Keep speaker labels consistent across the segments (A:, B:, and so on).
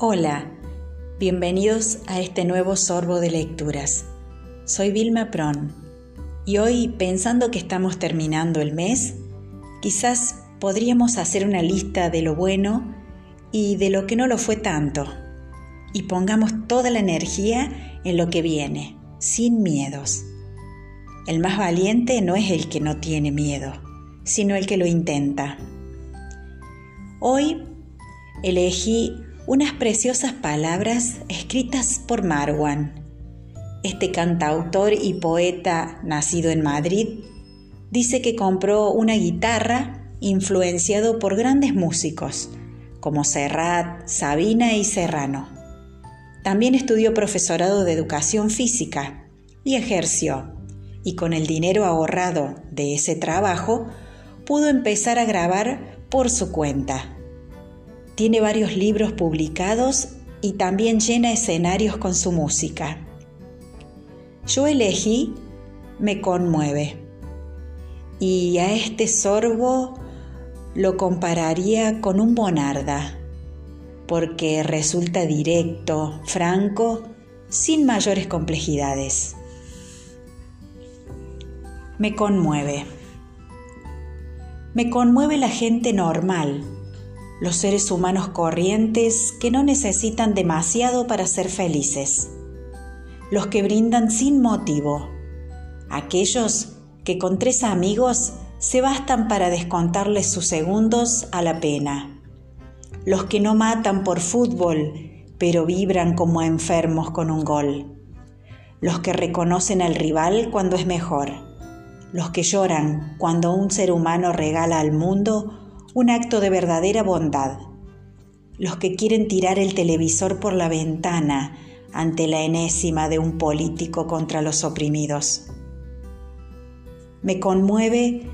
A: Hola, bienvenidos a este nuevo sorbo de lecturas. Soy Vilma Pron y hoy, pensando que estamos terminando el mes, quizás podríamos hacer una lista de lo bueno y de lo que no lo fue tanto y pongamos toda la energía en lo que viene, sin miedos. El más valiente no es el que no tiene miedo, sino el que lo intenta. Hoy elegí unas preciosas palabras escritas por Marwan. Este cantautor y poeta nacido en Madrid dice que compró una guitarra influenciado por grandes músicos como Serrat, Sabina y Serrano. También estudió profesorado de educación física y ejerció, y con el dinero ahorrado de ese trabajo pudo empezar a grabar por su cuenta tiene varios libros publicados y también llena escenarios con su música. Yo elegí Me conmueve y a este sorbo lo compararía con un bonarda, porque resulta directo, franco, sin mayores complejidades. Me conmueve. Me conmueve la gente normal, los seres humanos corrientes que no necesitan demasiado para ser felices, los que brindan sin motivo, aquellos que con tres amigos se bastan para descontarles sus segundos a la pena, los que no matan por fútbol, pero vibran como enfermos con un gol, los que reconocen al rival cuando es mejor, los que lloran cuando un ser humano regala al mundo un acto de verdadera bondad. Los que quieren tirar el televisor por la ventana ante la enésima de un político contra los oprimidos. Me conmueve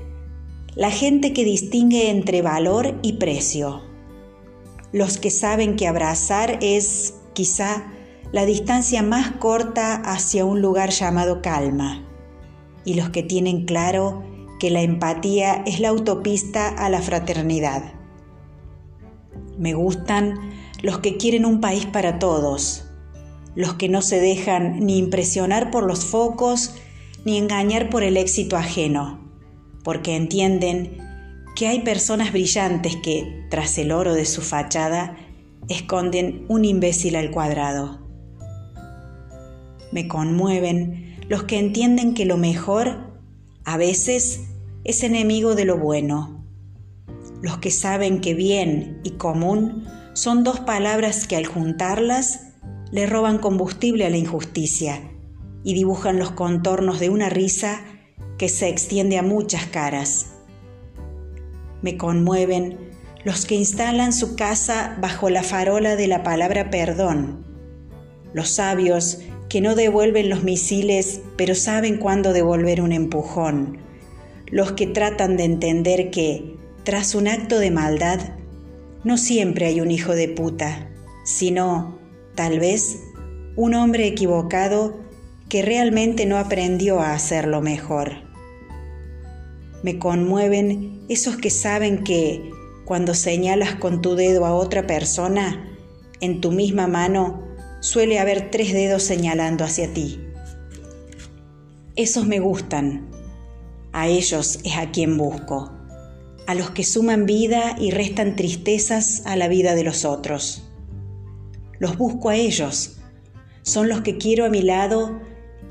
A: la gente que distingue entre valor y precio. Los que saben que abrazar es, quizá, la distancia más corta hacia un lugar llamado calma. Y los que tienen claro que la empatía es la autopista a la fraternidad. Me gustan los que quieren un país para todos, los que no se dejan ni impresionar por los focos ni engañar por el éxito ajeno, porque entienden que hay personas brillantes que, tras el oro de su fachada, esconden un imbécil al cuadrado. Me conmueven los que entienden que lo mejor a veces es enemigo de lo bueno. Los que saben que bien y común son dos palabras que al juntarlas le roban combustible a la injusticia y dibujan los contornos de una risa que se extiende a muchas caras. Me conmueven los que instalan su casa bajo la farola de la palabra perdón, los sabios que no devuelven los misiles pero saben cuándo devolver un empujón, los que tratan de entender que, tras un acto de maldad, no siempre hay un hijo de puta, sino, tal vez, un hombre equivocado que realmente no aprendió a hacerlo mejor. Me conmueven esos que saben que, cuando señalas con tu dedo a otra persona, en tu misma mano suele haber tres dedos señalando hacia ti. Esos me gustan, a ellos es a quien busco, a los que suman vida y restan tristezas a la vida de los otros. Los busco a ellos, son los que quiero a mi lado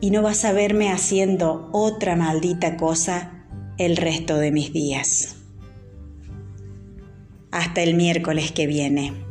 A: y no vas a verme haciendo otra maldita cosa el resto de mis días. Hasta el miércoles que viene.